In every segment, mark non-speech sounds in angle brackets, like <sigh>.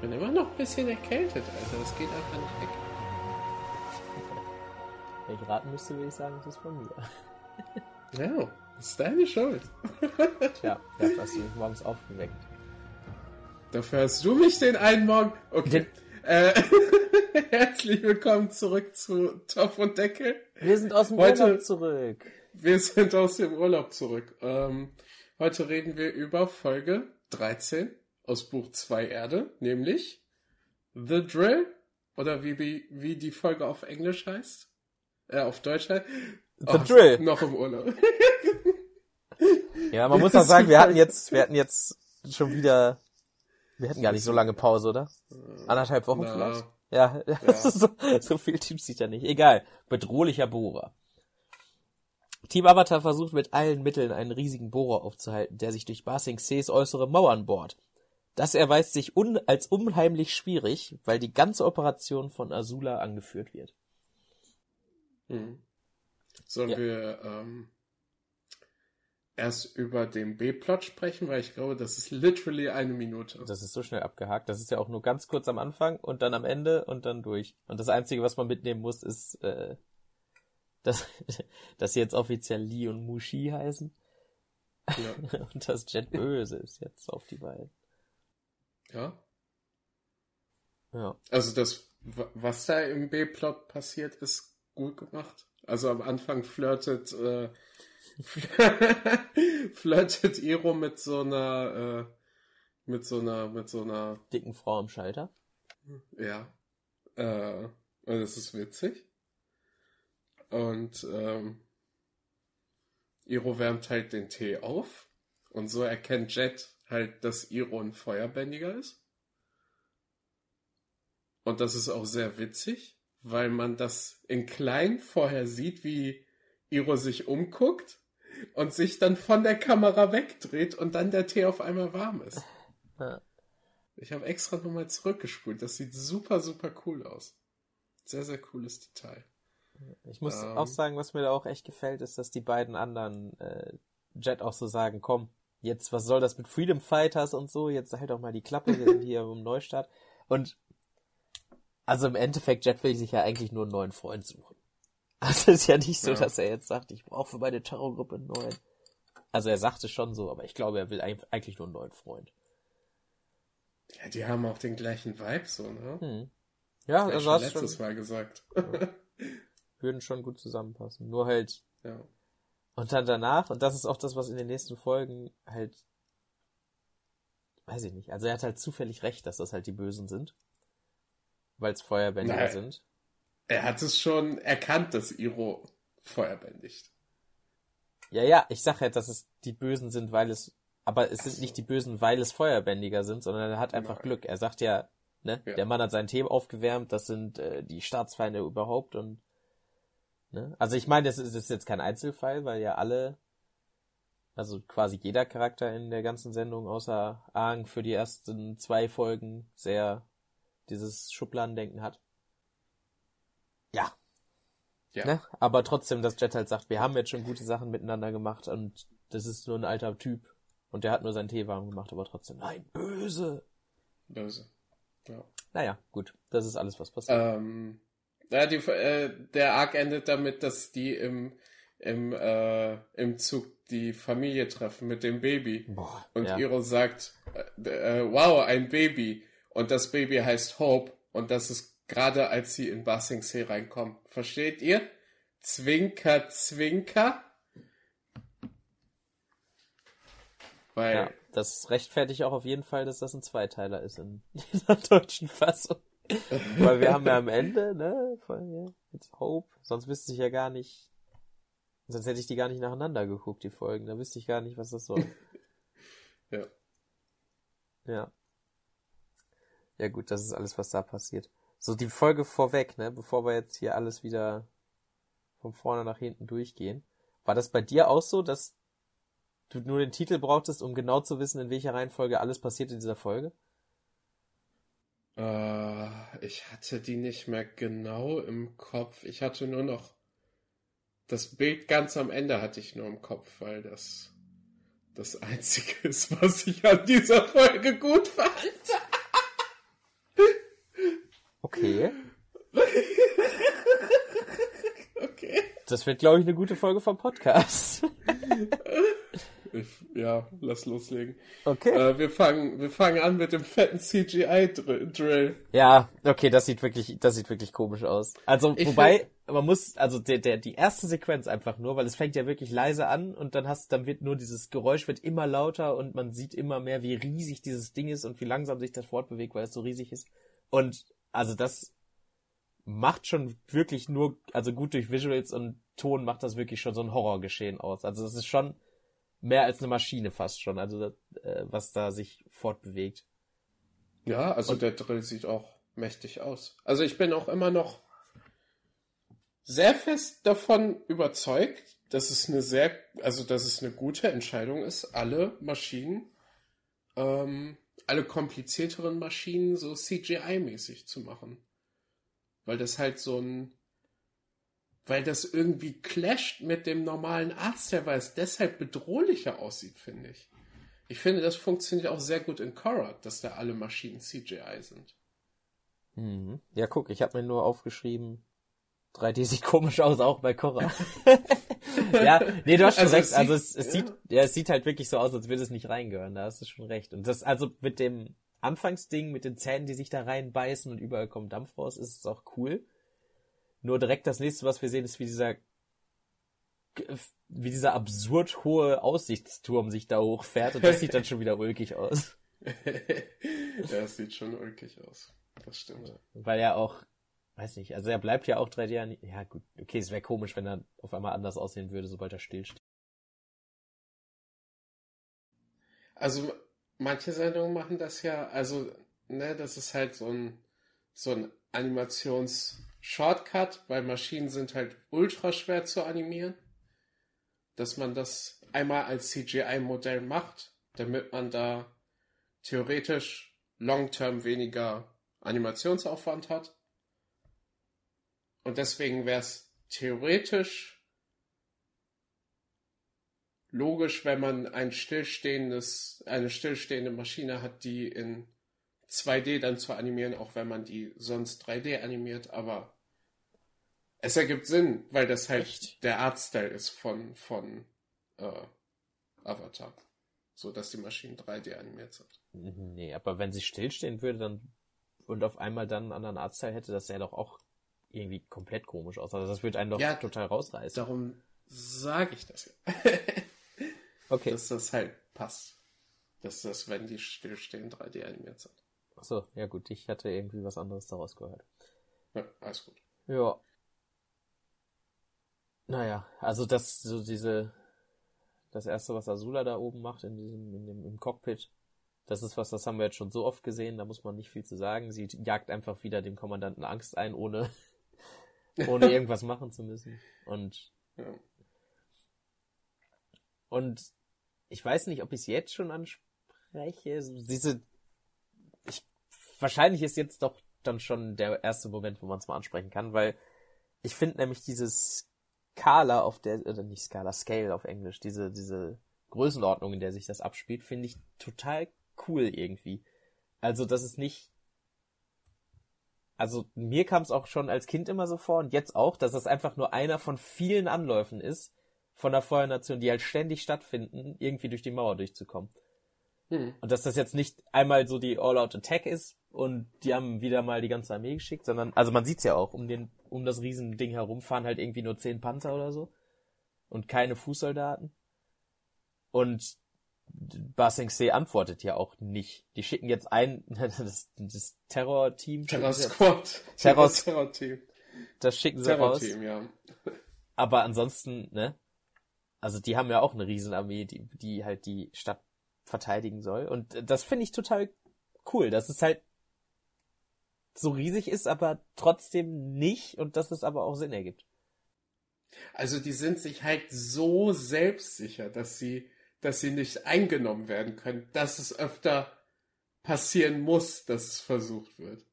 bin immer noch ein bisschen erkältet, Alter. Das geht einfach nicht weg. Wenn ich raten müsste, würde ich sagen, das ist von mir. Ja, das ist deine Schuld. Tja, dafür hast du mich morgens aufgeweckt. Dafür hast du mich den einen Morgen. Okay. Äh, <laughs> herzlich willkommen zurück zu Topf und Deckel. Wir sind aus dem Heute- Urlaub zurück. Wir sind aus dem Urlaub zurück. Ähm, heute reden wir über Folge 13 aus Buch 2 Erde, nämlich The Drill. Oder wie die, wie die Folge auf Englisch heißt. Äh, auf Deutsch heißt. The Drill. Noch im Urlaub. Ja, man muss auch sagen, wir hatten jetzt, wir hatten jetzt schon wieder, wir hatten gar nicht so lange Pause, oder? Anderthalb Wochen Na, vielleicht? Ja, <laughs> so, so viel Teams sich da nicht. Egal. Bedrohlicher Bohrer. Team Avatar versucht mit allen Mitteln einen riesigen Bohrer aufzuhalten, der sich durch Ba Sing Se's äußere Mauern bohrt. Das erweist sich un als unheimlich schwierig, weil die ganze Operation von Azula angeführt wird. Hm. Sollen Ja. wir ähm, erst über den B-Plot sprechen, weil ich glaube, das ist literally eine Minute. Das ist so schnell abgehakt. Das ist ja auch nur ganz kurz am Anfang und dann am Ende und dann durch. Und das Einzige, was man mitnehmen muss, ist, äh, dass, <laughs> dass sie jetzt offiziell Li und Mushi heißen Ja. <laughs> und dass Jet böse ist jetzt auf die beiden. Ja. Ja. Also das, wa- was da im B-Plot passiert, ist gut gemacht. Also am Anfang flirtet, äh, <laughs> flirtet Iro mit so einer, äh, mit so einer, mit so einer, Dicken Frau am Schalter. ja, äh, das ist witzig. Und ähm, Iro wärmt halt den Tee auf und so erkennt Jet halt, dass Iro ein Feuerbändiger ist. Und das ist auch sehr witzig, weil man das in klein vorher sieht, wie Iro sich umguckt und sich dann von der Kamera wegdreht und dann der Tee auf einmal warm ist. Ja. Ich habe extra nochmal zurückgespult. Das sieht super, super cool aus. Sehr, sehr cooles Detail. Ich muss Ähm. auch sagen, was mir da auch echt gefällt, ist, dass die beiden anderen äh, Jet auch so sagen, komm, jetzt, was soll das mit Freedom Fighters und so, jetzt halt auch mal die Klappe, wir sind hier im Neustart. Und also im Endeffekt, Jet will sich ja eigentlich nur einen neuen Freund suchen. <laughs> Also es ist ja nicht so, Ja. dass er jetzt sagt, ich brauche für meine Terrorgruppe einen neuen. Also er sagte schon so, aber ich glaube, er will eig- eigentlich nur einen neuen Freund. Ja, die haben auch den gleichen Vibe, so, ne? Hm. Ja, schon hast schon, letztes Mal gesagt. <laughs> würden schon gut zusammenpassen. Nur halt, ja. Und dann danach, und das ist auch das, was in den nächsten Folgen halt, weiß ich nicht, also er hat halt zufällig recht, dass das halt die Bösen sind. Weil es Feuerbändiger Nein. sind. Er hat es schon erkannt, dass Iro feuerbändigt. Ja, ja, ich sag halt, dass es die Bösen sind, weil es, aber es sind so. nicht die Bösen, weil es Feuerbändiger sind, sondern er hat einfach Nein. Glück. Er sagt ja, ne, Ja. der Mann hat sein Tee aufgewärmt, das sind äh, die Staatsfeinde überhaupt und, ne, also ich meine, das ist, das ist jetzt kein Einzelfall, weil ja alle, also quasi jeder Charakter in der ganzen Sendung außer Aang für die ersten zwei Folgen sehr dieses Schubladendenken hat. Ja, Ja. Ne? Aber trotzdem, dass Jet halt sagt, wir haben jetzt schon gute Sachen miteinander gemacht und das ist nur ein alter Typ und der hat nur seinen Tee warm gemacht, aber trotzdem, nein, böse. Böse. Ja. Naja, gut, das ist alles, was passiert. Ähm, ja, die, äh, der Arc endet damit, dass die im, im, äh, im Zug die Familie treffen mit dem Baby. Boah, Und ja. Iro sagt, äh, äh, wow, ein Baby. Und das Baby heißt Hope. Und das ist gerade, als sie in Ba Sing Se reinkommen. Versteht ihr? Zwinker, zwinker. Weil, ja, das rechtfertigt auch auf jeden Fall, dass das ein Zweiteiler ist in <laughs> der deutschen Fassung. Weil wir haben ja am Ende, ne, von, ja, mit Hope, sonst wüsste ich ja gar nicht, sonst hätte ich die gar nicht nacheinander geguckt, die Folgen, da wüsste ich gar nicht, was das soll. <laughs> ja. Ja. Ja gut, das ist alles, was da passiert. So, die Folge vorweg, ne, bevor wir jetzt hier alles wieder von vorne nach hinten durchgehen. War das bei dir auch so, dass du nur den Titel brauchtest, um genau zu wissen, in welcher Reihenfolge alles passiert in dieser Folge? Äh, ich hatte die nicht mehr genau im Kopf. Ich hatte nur noch das Bild ganz am Ende hatte ich nur im Kopf, weil das das einzige <laughs> ist, was ich an dieser Folge gut fand. Okay. <laughs> okay. Das wird, glaube ich, eine gute Folge vom Podcast. <laughs> Ich, ja, lass loslegen. Okay. Äh, wir fangen, wir fangen an mit dem fetten CGI-Drill. Ja, okay, das sieht wirklich, das sieht wirklich komisch aus. Also, Ich wobei, man muss, also der, der, die erste Sequenz einfach nur, weil es fängt ja wirklich leise an und dann hast, dann wird nur dieses Geräusch wird immer lauter und man sieht immer mehr, wie riesig dieses Ding ist und wie langsam sich das fortbewegt, weil es so riesig ist. Und, also das macht schon wirklich nur, also gut durch Visuals und Ton macht das wirklich schon so ein Horrorgeschehen aus. Also das ist schon mehr als eine Maschine fast schon, also das, äh, was da sich fortbewegt. Ja, also der Drill sieht auch mächtig aus. Also ich bin auch immer noch sehr fest davon überzeugt, dass es eine sehr, also dass es eine gute Entscheidung ist, alle Maschinen, ähm, alle komplizierteren Maschinen so CGI-mäßig zu machen. Weil das halt so ein, weil das irgendwie clasht mit dem normalen Artstyle, weil es deshalb bedrohlicher aussieht, finde ich. Ich finde, das funktioniert auch sehr gut in Korra, dass da alle Maschinen CGI sind. Mhm. Ja, guck, ich habe mir nur aufgeschrieben, 3D sieht komisch aus, auch bei Korra. <laughs> ja, nee, du hast schon Also recht. es Also sieht- es, es ja. sieht, ja, es sieht halt wirklich so aus, als würde es nicht reingehören. Da hast du schon recht. Und das, also mit dem Anfangsding, mit den Zähnen, die sich da reinbeißen und überall kommt Dampf raus, ist es auch cool. Nur direkt das nächste, was wir sehen, ist wie dieser, wie dieser absurd hohe Aussichtsturm sich da hochfährt und das sieht dann schon wieder ulkig aus. <laughs> ja, es sieht schon ulkig aus. Das stimmt. Weil er auch, weiß nicht, also er bleibt ja auch 3D an. Ja, gut, okay, es wäre komisch, wenn er auf einmal anders aussehen würde, sobald er stillsteht. Also manche Sendungen machen das ja, also, ne, das ist halt so ein, so ein Animations-Shortcut, weil Maschinen sind halt ultra schwer zu animieren. Dass man das einmal als CGI-Modell macht, damit man da theoretisch long-term weniger Animationsaufwand hat. Und deswegen wäre es theoretisch logisch, wenn man ein stillstehendes, eine stillstehende Maschine hat, die in 2D dann zu animieren, auch wenn man die sonst 3D animiert, aber es ergibt Sinn, weil das halt Echt? der Artstyle ist von, von äh, Avatar. So dass die Maschinen 3D animiert sind. Nee, aber wenn sie stillstehen würde dann und auf einmal dann einen anderen Arztteil hätte, das sähe doch auch irgendwie komplett komisch aus. Also das würde einen doch Ja, total rausreißen. Darum sage ich das ja. <laughs> okay. dass das halt passt. Dass das, wenn die stillstehen, 3D animiert sind. Achso, ja gut, ich hatte irgendwie was anderes daraus gehört. Ja, alles gut. Ja. Naja, also das, so diese, das erste, was Azula da oben macht in diesem, in dem, im Cockpit, das ist was, das haben wir jetzt schon so oft gesehen, da muss man nicht viel zu sagen. Sie jagt einfach wieder dem Kommandanten Angst ein, ohne, <laughs> ohne irgendwas machen zu müssen. Und, Ja. und ich weiß nicht, ob ich es jetzt schon anspreche. Diese, ich, wahrscheinlich ist jetzt doch dann schon der erste Moment, wo man es mal ansprechen kann, weil ich finde nämlich dieses Skala auf der, oder nicht Skala, Scale auf Englisch, diese, diese Größenordnung, in der sich das abspielt, finde ich total cool irgendwie. Also, das ist nicht, also mir kam es auch schon als Kind immer so vor und jetzt auch, dass das einfach nur einer von vielen Anläufen ist von der Feuernation, die halt ständig stattfinden, irgendwie durch die Mauer durchzukommen. Hm. Und dass das jetzt nicht einmal so die All-Out-Attack ist und die haben wieder mal die ganze Armee geschickt, sondern, also man sieht's ja auch, um den, um das Riesending herum fahren halt irgendwie nur zehn Panzer oder so und keine Fußsoldaten. Und Basing C antwortet ja auch nicht. Die schicken jetzt ein, <laughs> das, das Terror-Team. Terror Squad. <laughs> Terror- Terror Team. Das schicken sie Terror raus. Team, ja. Aber ansonsten, ne? Also die haben ja auch eine Riesenarmee, die, die halt die Stadt verteidigen soll. Und das finde ich total cool, dass es halt so riesig ist, aber trotzdem nicht und dass es aber auch Sinn ergibt. Also die sind sich halt so selbstsicher, dass sie, dass sie nicht eingenommen werden können, dass es öfter passieren muss, dass es versucht wird.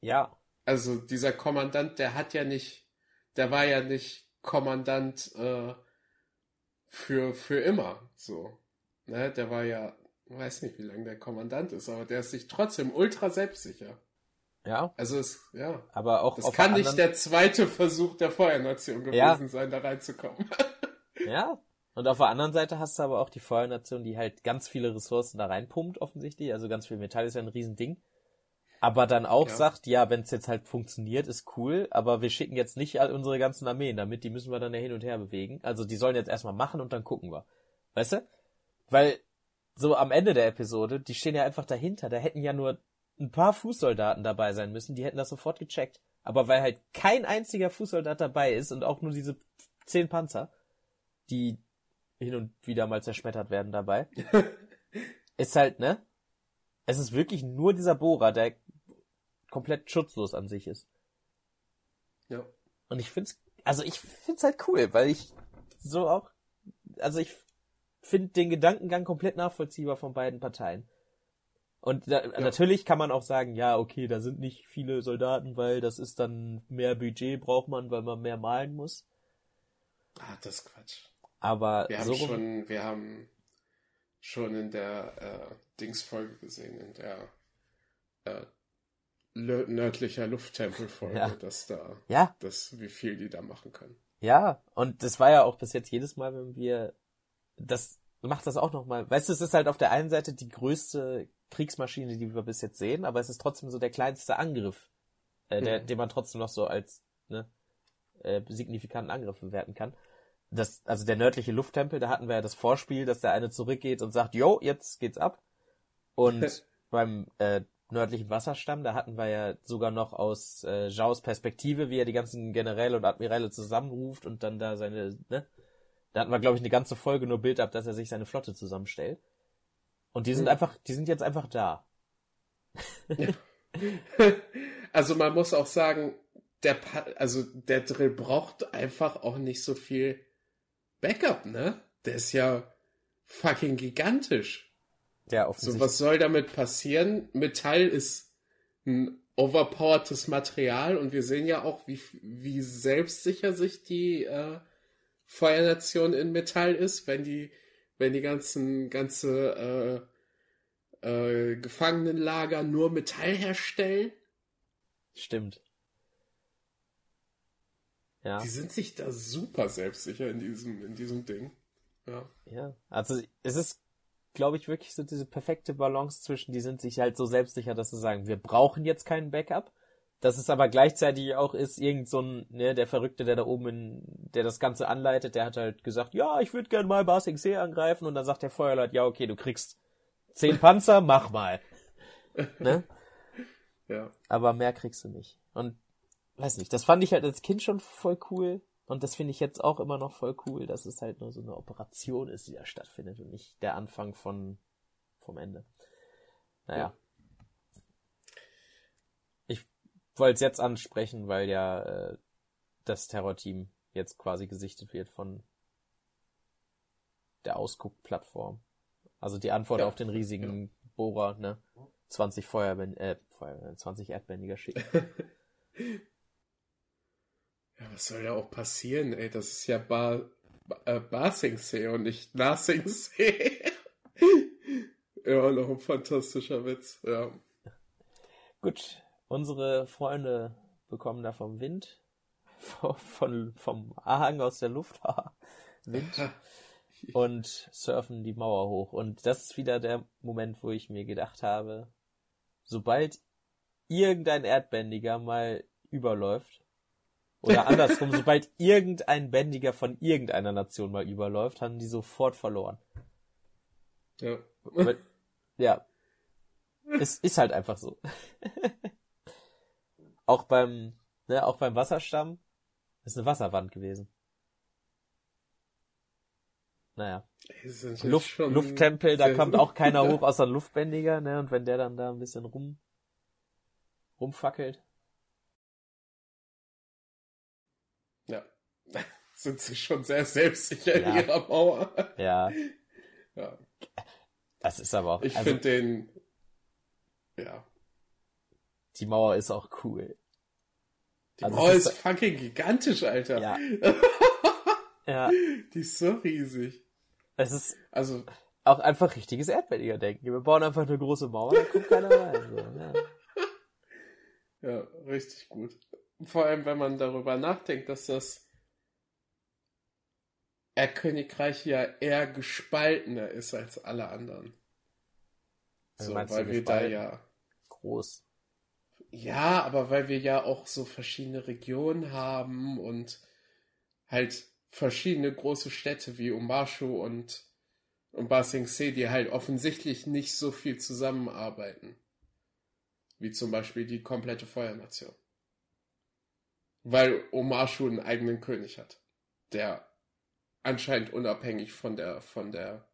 Ja, Also dieser Kommandant, der hat ja nicht, der war ja nicht Kommandant äh, für, für immer. So. Ne? Der war ja, weiß nicht, wie lange der Kommandant ist, aber der ist sich trotzdem ultra selbstsicher. Ja. Also es, ja. Aber auch Das kann nicht der zweite Versuch der Feuernation gewesen Ja. sein, da reinzukommen. <laughs> Ja. Und auf der anderen Seite hast du aber auch die Feuernation, die halt ganz viele Ressourcen da reinpumpt, offensichtlich. Also ganz viel Metall ist ja ein Riesending. Aber dann auch Ja. sagt, ja, wenn es jetzt halt funktioniert, ist cool, aber wir schicken jetzt nicht all unsere ganzen Armeen damit, die müssen wir dann ja hin und her bewegen. Also die sollen jetzt erstmal machen und dann gucken wir. Weißt du? Weil so am Ende der Episode, die stehen ja einfach dahinter, da hätten ja nur ein paar Fußsoldaten dabei sein müssen, die hätten das sofort gecheckt. Aber weil halt kein einziger Fußsoldat dabei ist und auch nur diese zehn Panzer, die hin und wieder mal zerschmettert werden dabei, <laughs> ist halt, ne? Es ist wirklich nur dieser Bohrer, der komplett schutzlos an sich ist. Ja. Und ich find's, also ich find's halt cool, weil ich so auch, also ich finde den Gedankengang komplett nachvollziehbar von beiden Parteien. Und da, natürlich kann man auch sagen, ja, okay, da sind nicht viele Soldaten, weil das ist dann mehr Budget braucht man, weil man mehr malen muss. Ah, das ist Quatsch. Aber Wir haben so rum- schon, wir haben schon in der äh, Dings-Folge gesehen, in der äh, nördlicher Lufttempel-Folge, Ja. dass da, ja, das, wie viel die da machen können. Ja, und das war ja auch bis jetzt jedes Mal, wenn wir das macht das auch nochmal. Weißt du, es ist halt auf der einen Seite die größte Kriegsmaschine, die wir bis jetzt sehen, aber es ist trotzdem so der kleinste Angriff, äh, der, Mhm. den man trotzdem noch so als ne, äh, signifikanten Angriff bewerten kann. Das, also der nördliche Lufttempel, da hatten wir ja das Vorspiel, dass der eine zurückgeht und sagt, jo, jetzt geht's ab. Und <laughs> beim äh, nördlichen Wasserstamm, da hatten wir ja sogar noch aus äh, Zhaos Perspektive, wie er die ganzen Generäle und Admiräle zusammenruft und dann da seine, ne? Da hatten wir, glaube ich, eine ganze Folge nur Bild ab, dass er sich seine Flotte zusammenstellt. Und die sind Mhm. einfach, die sind jetzt einfach da. <laughs> also man muss auch sagen, der, Pa- also der Drill braucht einfach auch nicht so viel Backup, ne? Der ist ja fucking gigantisch. Ja, So, offensichtlich. was soll damit passieren? Metall ist ein overpowertes Material und wir sehen ja auch, wie, wie selbstsicher sich die äh, Feuernation in Metall ist, wenn die, wenn die ganzen, ganze äh, äh, Gefangenenlager nur Metall herstellen. Stimmt. Ja. Die sind sich da super selbstsicher in diesem, in diesem Ding. Ja. Ja, also es ist, glaube ich, wirklich so diese perfekte Balance zwischen, die sind sich halt so selbstsicher, dass sie sagen, wir brauchen jetzt keinen Backup. Dass es aber gleichzeitig auch ist, irgend so ein, ne, der Verrückte, der da oben, in, der das Ganze anleitet, der hat halt gesagt, ja, ich würde gerne mal Basing See angreifen und dann sagt der Feuerleut, ja, okay, du kriegst zehn Panzer, mach mal. <laughs> Ne? Ja. aber mehr kriegst du nicht. Und weiß nicht, das fand ich halt als Kind schon voll cool. Und das finde ich jetzt auch immer noch voll cool, dass es halt nur so eine Operation ist, die da stattfindet und nicht der Anfang von vom Ende. Naja. Ich wollte es jetzt ansprechen, weil ja äh, das Terrorteam jetzt quasi gesichtet wird von der Ausguckplattform. Also die Antwort Ja. auf den riesigen Bohrer, ne? 20 Feuerbändiger, äh, Feuer, 20 Erdbändiger schicken. <laughs> Ja, was soll da auch passieren, ey? Das ist ja Bar, äh, Basingsee und nicht Nasingsee. <laughs> ja, noch ein fantastischer Witz, ja. Gut, unsere Freunde bekommen da vom Wind, <laughs> vom, von, vom Ahang aus der Luft, <laughs> Wind, <laughs> und surfen die Mauer hoch. Und das ist wieder der Moment, wo ich mir gedacht habe, sobald irgendein Erdbändiger mal überläuft, oder andersrum, sobald irgendein Bändiger von irgendeiner Nation mal überläuft, haben die sofort verloren. Ja. Ja. Es ist halt einfach so. Auch beim, ne, auch beim Wasserstamm ist eine Wasserwand gewesen. Naja. Luft, Lufttempel, da kommt auch keiner <laughs> hoch außer ein Luftbändiger, ne, und wenn der dann da ein bisschen rum, rumfackelt. Ja. <laughs> Sind sie schon sehr selbstsicher Ja. in ihrer Mauer. Ja, <laughs> Ja. das ist aber auch, Ich also, finde den, ja. Die Mauer ist auch cool. Die Also Mauer ist ist- fucking gigantisch, Alter. Ja. <laughs> Ja, Die ist so riesig. es ist Also, auch einfach richtiges Erdbändiger-Denken. Wir bauen einfach eine große Mauer, da kommt keiner rein. So, ja. Ja, richtig gut. Vor allem, wenn man darüber nachdenkt, dass das Erdkönigreich ja eher gespaltener ist als alle anderen. Also so, meinst du weil wir da ja. Groß. Ja, aber weil wir ja auch so verschiedene Regionen haben und halt verschiedene große Städte wie Umbashu und, und Ba Sing Se, die halt offensichtlich nicht so viel zusammenarbeiten. Wie zum Beispiel die komplette Feuernation. Weil Omashu einen eigenen König hat, der anscheinend unabhängig von der, von der,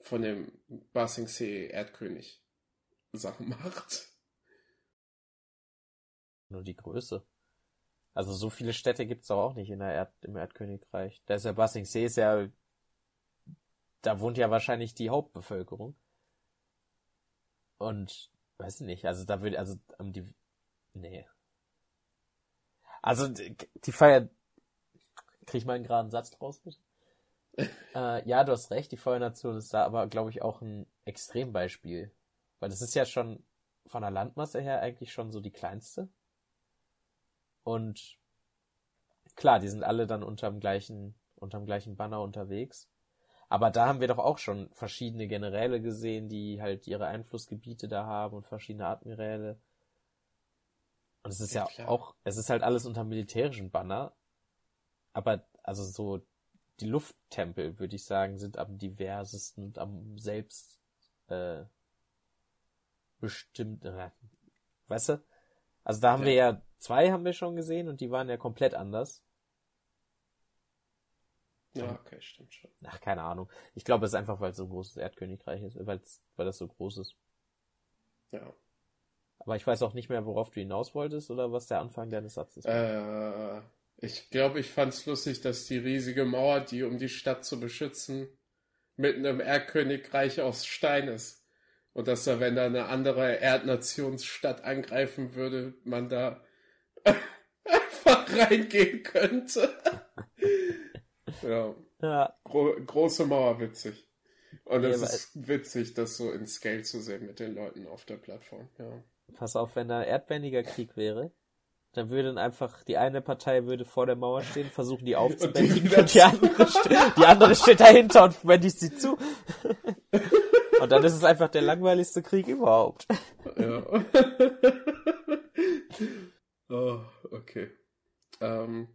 von dem Ba Sing Se Erdkönig Sachen <laughs> macht. Nur die Größe. Also so viele Städte gibt's doch auch nicht in der Erd im Erdkönigreich. Da ist ja Basing See ist ja, da wohnt ja wahrscheinlich die Hauptbevölkerung. Und, weiß nicht, also da würde, also, um die, nee. Also, die die Feier, krieg ich mal einen geraden Satz draus, bitte? <laughs> äh, ja, du hast recht, die Feuernation ist da aber, glaube ich, auch ein Extrembeispiel. Weil das ist ja schon von der Landmasse her eigentlich schon so die kleinste. Und klar, die sind alle dann unterm gleichen, unterm gleichen Banner unterwegs. Aber da haben wir doch auch schon verschiedene Generäle gesehen, die halt ihre Einflussgebiete da haben und verschiedene Admiräle. Und es ist ja, Ja, auch, es ist halt alles unter militärischen Banner. Aber, also so, die Lufttempel, würde ich sagen, sind am diversesten und am selbst, äh, bestimmt, äh, weißt du? Also da haben Ja. wir ja, zwei haben wir schon gesehen und die waren ja komplett anders. Ja, okay, stimmt schon. Ach, keine Ahnung. Ich glaube, es ist einfach, weil es so ein großes Erdkönigreich ist, weil das so groß ist. Ja. Aber ich weiß auch nicht mehr, worauf du hinaus wolltest oder was der Anfang deines Satzes war. Äh, ich glaube, ich fand's lustig, dass die riesige Mauer, die um die Stadt zu beschützen, mitten im Erdkönigreich aus Stein ist. Und dass da, wenn da eine andere Erdnationsstadt angreifen würde, man da einfach reingehen könnte. ja, Ja, gro große Mauer witzig. Und es ist witzig, das so in Scale zu sehen mit den Leuten auf der Plattform. Ja. pass auf, wenn da ein erdbändiger Krieg wäre, dann würde dann einfach, die eine Partei würde vor der Mauer stehen, versuchen die <laughs> aufzubändigen wieder und die andere, ste- die andere steht dahinter und bändigt sie zu. <laughs> Und dann ist es einfach der langweiligste Krieg überhaupt. Ja. <laughs> oh, okay. Ähm,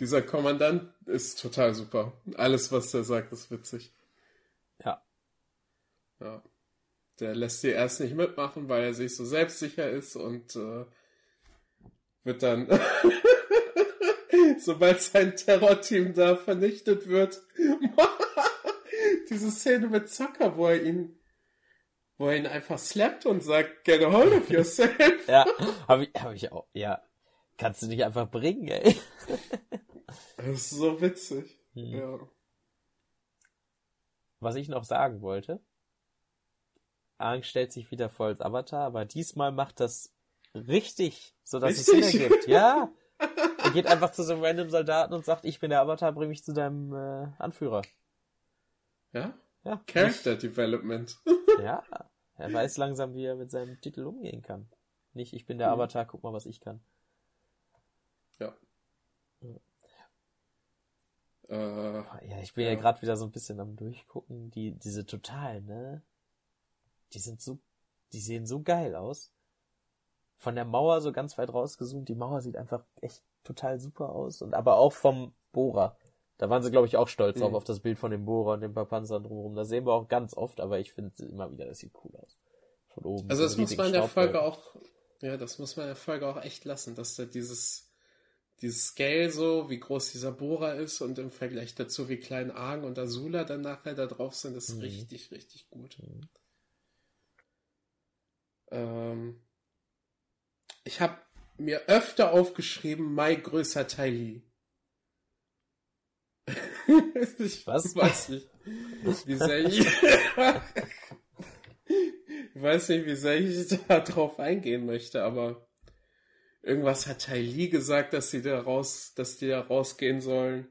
dieser Kommandant ist total super. Alles, was der sagt, ist witzig. Ja. Ja. Der lässt sie erst nicht mitmachen, weil er sich so selbstsicher ist und äh, wird dann, <laughs> sobald sein Terrorteam da vernichtet wird, <laughs> diese Szene mit Zucker, wo er ihn, wo er ihn einfach slappt und sagt, get a hold of yourself. <laughs> Ja, habe ich, hab ich auch. Ja, kannst du nicht einfach bringen, ey. <laughs> Das ist so witzig. Hm. Ja. Was ich noch sagen wollte, Aang stellt sich wieder vor als Avatar, aber diesmal macht das richtig, so dass es Richtig? Sinn ergibt. Ja, <laughs> er geht einfach zu so einem random Soldaten und sagt, ich bin der Avatar, bring mich zu deinem äh, Anführer. Ja? Ja, Character Development. Ja, er weiß langsam, wie er mit seinem Titel umgehen kann. Nicht, ich bin der Mhm. Avatar, guck mal, was ich kann. Ja. Äh, Ja, ich bin ja, Ja. gerade wieder so ein bisschen am Durchgucken. Die, diese total, ne? Die sind so, die sehen so geil aus. Von der Mauer so ganz weit rausgezoomt. Die Mauer sieht einfach echt total super aus. Und aber auch vom Bohrer. Da waren sie, glaube ich, auch stolz Mhm. auf das Bild von dem Bohrer und den paar Panzern drumherum. Das sehen wir auch ganz oft, aber ich finde immer wieder, das sieht cool aus. Von oben. also so das muss man in der. Folge auch, ja, das muss man in der Folge auch echt lassen, dass da dieses, dieses Scale so, wie groß dieser Bohrer ist und im Vergleich dazu, wie klein Aang und Azula dann nachher da drauf sind, ist Mhm. richtig, richtig gut. Mhm. Ähm, ich habe mir öfter aufgeschrieben, mein größer Teil Lee. Ich Was? weiß nicht, wie sehr ich, ich weiß nicht, wie sehr ich da drauf eingehen möchte, aber irgendwas hat Tai Lee gesagt, dass sie da raus, dass die da rausgehen sollen.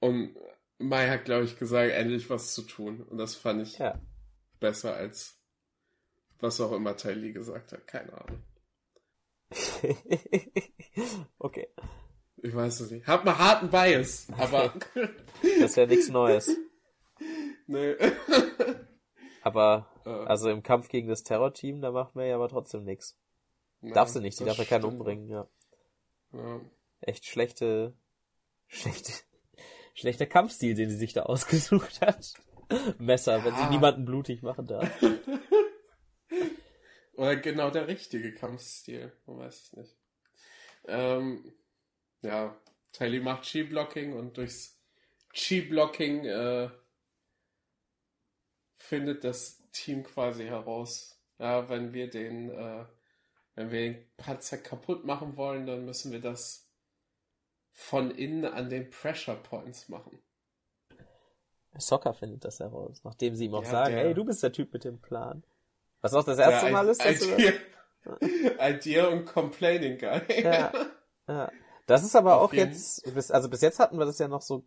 Und Mai hat, glaube ich, gesagt, endlich was zu tun. Und das fand ich Ja. besser als was auch immer Tai Lee gesagt hat. Keine Ahnung. <laughs> okay. Ich weiß es nicht. Hab mal harten Bias, aber. <laughs> das ist ja nichts Neues. nee. <laughs> Aber, also im Kampf gegen das Terrorteam, da macht man ja aber trotzdem nichts. Ja, Darf sie nicht, die darf ja keinen umbringen, ja. Ja. Echt schlechte, schlechte, schlechter Kampfstil, den sie sich da ausgesucht hat. Messer, wenn sie Ja. niemanden blutig machen darf. <laughs> Oder genau der richtige Kampfstil. Man weiß es nicht. Ähm, ja, Tally macht Chi-Blocking und durchs Chi-Blocking äh, findet das Team quasi heraus, ja, wenn wir den, äh, wenn wir den Panzer kaputt machen wollen, dann müssen wir das von innen an den Pressure Points machen. Soccer findet das heraus, nachdem sie ihm auch Ja, sagen, der- ey, du bist der Typ mit dem Plan. Was auch das erste Mal ist, dass du Idea, Idea und Complaining Guy. Ja. <laughs> Ja. Das ist aber auch jetzt, also bis jetzt hatten wir das ja noch so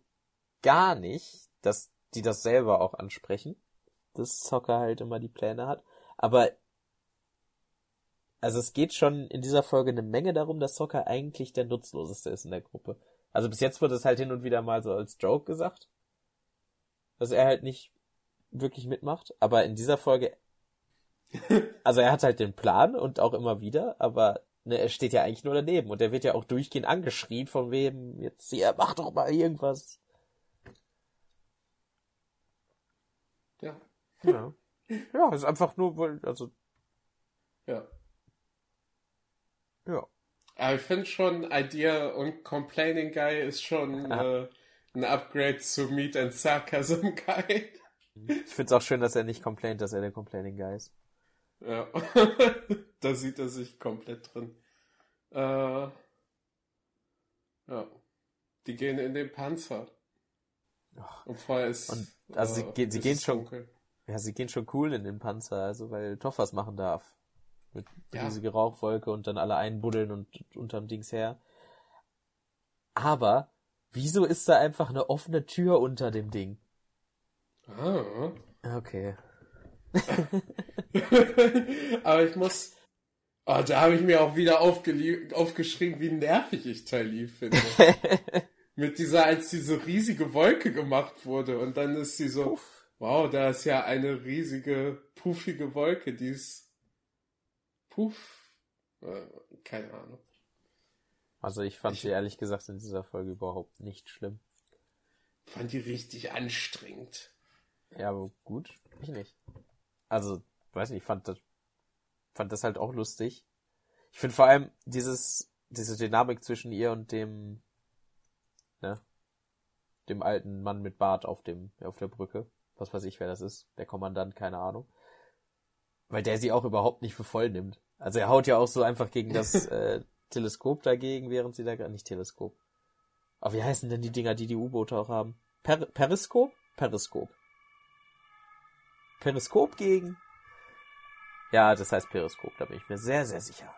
gar nicht, dass die das selber auch ansprechen, dass Soccer halt immer die Pläne hat. Aber also es geht schon in dieser Folge eine Menge darum, dass Soccer eigentlich der Nutzloseste ist in der Gruppe. Also bis jetzt wurde es halt hin und wieder mal so als Joke gesagt, dass er halt nicht wirklich mitmacht. Aber in dieser Folge, <laughs> also er hat halt den Plan und auch immer wieder, aber ne, er steht ja eigentlich nur daneben und er wird ja auch durchgehend angeschrien von wem, jetzt hier, mach doch mal irgendwas. Ja, Ja. <laughs> Ja, ist einfach nur, also, ja. ja. Aber ich finde schon, Idea und Complaining Guy ist schon Ja. äh, ein Upgrade zu Meat and Sarcasm Guy. Ich find's auch schön, dass er nicht complaint, dass er der Complaining Guy ist. Ja. <laughs> da sieht er sich komplett drin. Äh, ja. Die gehen in den Panzer. Und vorher ist. Und, also sie äh, gehen- sie gehen schon- dunkel. Ja, sie gehen schon cool in den Panzer, also weil Toff was machen darf. Mit Ja. riesige Rauchwolke und dann alle einbuddeln und unterm Dings her. Aber, wieso ist da einfach eine offene Tür unter dem Ding? Ah. Okay. <laughs> Aber ich muss. Oh, da habe ich mir auch wieder aufgeschrieben, wie nervig ich Tali finde. <laughs> Mit dieser, als diese riesige Wolke gemacht wurde und dann ist sie so, Puff. wow, da ist ja eine riesige, puffige Wolke, die ist puff. Äh, keine Ahnung. Also ich fand Ich- sie ehrlich gesagt in dieser Folge überhaupt nicht schlimm. Fand die richtig anstrengend. Ja, aber gut, ich nicht. Also, weiß nicht, ich fand das, fand das halt auch lustig. Ich finde vor allem dieses, diese Dynamik zwischen ihr und dem, ne, dem alten Mann mit Bart auf dem, auf der Brücke. Was weiß ich, wer das ist. Der Kommandant, keine Ahnung. Weil der sie auch überhaupt nicht für voll nimmt. Also er haut ja auch so einfach gegen das <laughs> äh, Teleskop dagegen, während sie da gar nicht Teleskop. Aber wie heißen denn die Dinger, die die U-Boote auch haben? Per Periskop? Periskop. Periskop gegen? Ja, das heißt Periskop, da bin ich mir sehr, sehr sicher.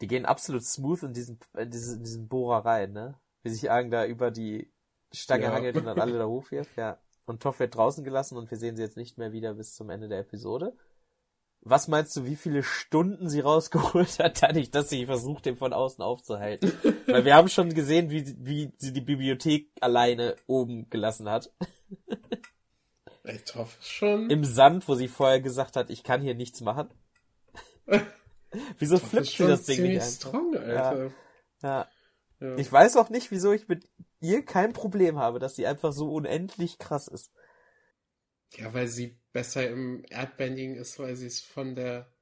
Die gehen absolut smooth in diesen, in diesen, in diesen Bohrer rein, ne? Wie sich Argen da über die Stange Ja. hangelt und dann alle da hochwirft, ja. Und Toff wird draußen gelassen und wir sehen sie jetzt nicht mehr wieder bis zum Ende der Episode. Was meinst du, wie viele Stunden sie rausgeholt hat, <laughs> dadurch, dass sie versucht, den von außen aufzuhalten? <laughs> Weil wir haben schon gesehen, wie, wie sie die Bibliothek alleine oben gelassen hat. Toff ist schon. Im Sand, wo sie vorher gesagt hat, ich kann hier nichts machen. <laughs> Wieso flippt sie das Ding nicht einfach? strong, Alter. Ja. Ja. Ich weiß auch nicht, wieso ich mit ihr kein Problem habe, dass sie einfach so unendlich krass ist. Ja, weil sie besser im Erdbändigen ist, weil sie es von der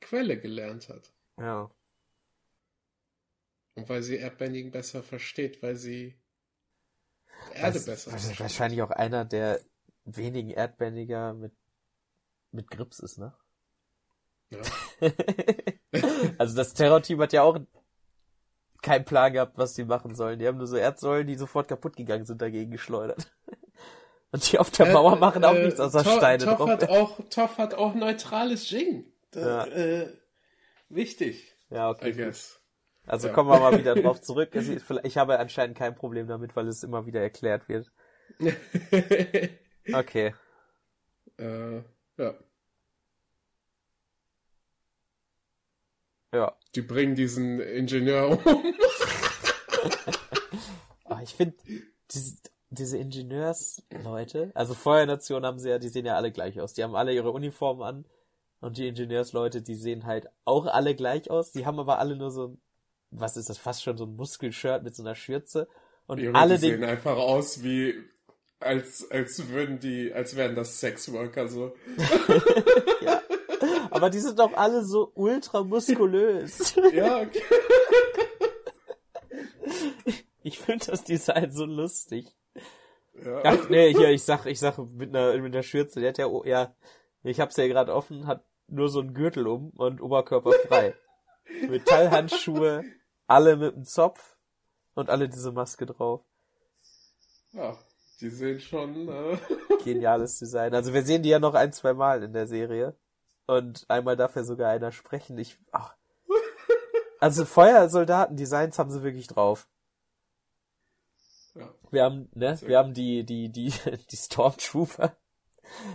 Quelle gelernt hat. Ja. Und weil sie Erdbändigen besser versteht, weil sie Erde Das besser ist versteht. wahrscheinlich auch einer der wenigen Erdbändiger mit, mit Grips ist, ne? Ja. <laughs> also das Terrorteam hat ja auch keinen Plan gehabt, was die machen sollen. Die haben nur so Erdsäulen, die sofort kaputt gegangen sind, dagegen geschleudert. <laughs> Und die auf der Mauer machen auch nichts außer Toff- Steine Toff drauf. Hat auch, Toff hat auch neutrales Jing. Ja. Äh, wichtig, Ja, okay. Also Ja. kommen wir mal wieder drauf <laughs> zurück. Ich habe anscheinend kein Problem damit, weil es immer wieder erklärt wird. Okay. äh, ja. Ja. Die bringen diesen Ingenieur um. Aber <laughs> ich finde, diese, diese Ingenieursleute, also Feuernation haben sie ja, die sehen ja alle gleich aus. Die haben alle ihre Uniformen an. Und die Ingenieursleute, die sehen halt auch alle gleich aus. Die haben aber alle nur so ein, was ist das, fast schon so ein Muskelshirt mit so einer Schürze. Und Junge, alle die sehen einfach aus wie, als, als würden die, als wären das Sexworker so. <laughs> ja. Aber die sind doch alle so ultra muskulös. Ja, okay. Ich finde das Design so lustig. Ja. Ach, nee, hier, ich sag, ich sag mit einer, mit einer Schürze, der hat ja, oh, ja, ich hab's ja gerade offen, hat nur so einen Gürtel um und Oberkörper frei. Metallhandschuhe, alle mit einem Zopf und alle diese Maske drauf. ja, die sehen schon, äh, <laughs> Geniales Design. Also wir sehen die ja noch ein, zwei Mal in der Serie. Und einmal darf ja sogar einer sprechen. Ich, ach. Also Feuersoldaten-Designs haben sie wirklich drauf. ja. Wir haben, ne, Sehr wir haben die, die, die, <laughs> die Stormtrooper.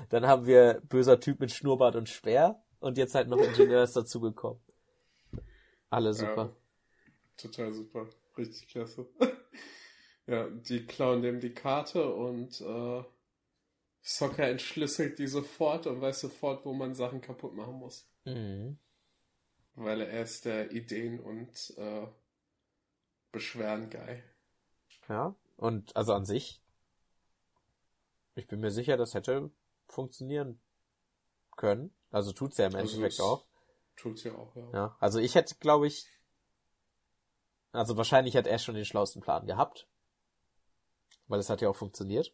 Dann haben wir böser Typ mit Schnurrbart und Speer. Und jetzt halt noch Ingenieurs <laughs> dazugekommen. Alle super. Ja, total super. Richtig klasse. Ja, die klauen dem die Karte und äh, Soccer entschlüsselt die sofort und weiß sofort, wo man Sachen kaputt machen muss. Mhm. Weil er ist der Ideen- und äh, Beschweren-Guy. Ja. Und also an sich, ich bin mir sicher, das hätte funktionieren können. Also tut's ja im Also Endeffekt auch. Tut's ja auch, ja. Ja. Also ich hätte, glaube ich, also wahrscheinlich hat er schon den schlauesten Plan gehabt. Weil es hat ja auch funktioniert.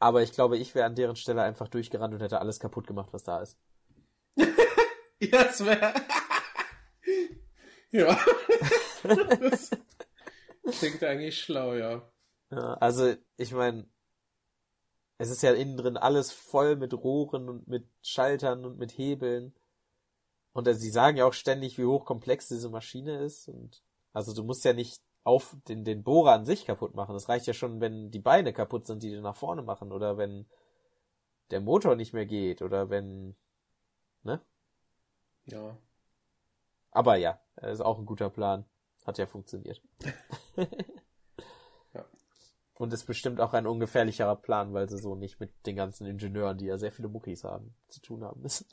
Aber ich glaube, ich wäre an deren Stelle einfach durchgerannt und hätte alles kaputt gemacht, was da ist. <laughs> Ja, das wäre. <laughs> ja. <laughs> das klingt eigentlich schlau, ja. Ja, also, ich meine, es ist ja innen drin alles voll mit Rohren und mit Schaltern und mit Hebeln. Und also, sie sagen ja auch ständig, wie hochkomplex diese Maschine ist. Und also du musst ja nicht auf den, den Bohrer an sich kaputt machen. Das reicht ja schon, wenn die Beine kaputt sind, die den nach vorne machen. Oder wenn der Motor nicht mehr geht. Oder wenn, ne? Ja. Aber ja, ist auch ein guter Plan. Hat ja funktioniert. <laughs> Ja. Und ist bestimmt auch ein ungefährlicherer Plan, weil sie so nicht mit den ganzen Ingenieuren, die ja sehr viele Muckis haben, zu tun haben müssen.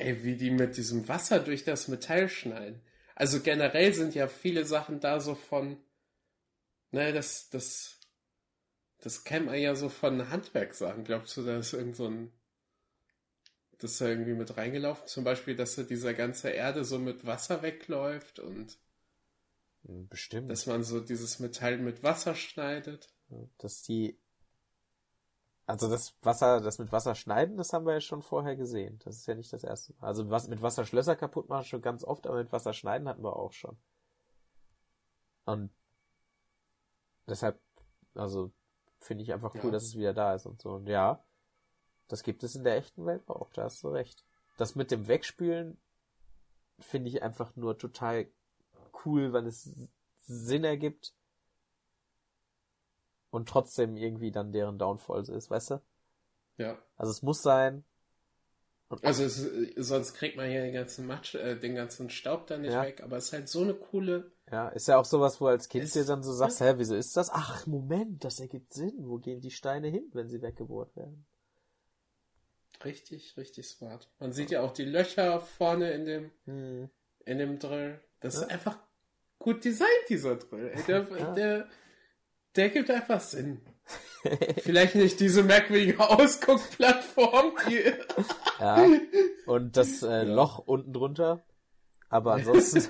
Ey, wie die mit diesem Wasser durch das Metall schneiden. Also generell sind ja viele Sachen da so von, ne, das, das, das kennt man ja so von Handwerkssachen. Glaubst du, da ist irgend so ein, das ist da irgendwie mit reingelaufen? Zum Beispiel, dass da dieser ganze Erde so mit Wasser wegläuft und Bestimmt. dass man so dieses Metall mit Wasser schneidet. dass die, also das Wasser, das mit Wasser schneiden, das haben wir ja schon vorher gesehen. Das ist ja nicht das erste Mal. Also was mit Wasser Schlösser kaputt machen schon ganz oft, aber mit Wasser schneiden hatten wir auch schon. Und deshalb, also finde ich einfach cool, Ja. dass es wieder da ist und so. Und ja, das gibt es in der echten Welt auch, da hast du recht. Das mit dem Wegspülen finde ich einfach nur total cool, weil es Sinn ergibt und trotzdem irgendwie dann deren Downfall ist, weißt du? Ja. Also es muss sein. Also es, sonst kriegt man ja den ganzen Matsch, äh, den ganzen Staub da nicht Ja. weg, aber es ist halt so eine coole. ja, ist ja auch sowas, wo als Kind Es- dir dann so sagst, hä, wieso ist das? Ach, Moment, das ergibt Sinn. Wo gehen die Steine hin, wenn sie weggebohrt werden? Richtig, richtig smart. Man sieht ja auch die Löcher vorne in dem, Hm. in dem Drill. Das Ja. ist einfach gut designt, dieser Drill. Der, <laughs> Ja. der, der gibt einfach Sinn. Vielleicht nicht diese merkwürdige Ausguckplattform. Ja. Und das äh, Ja. Loch unten drunter. Aber ansonsten,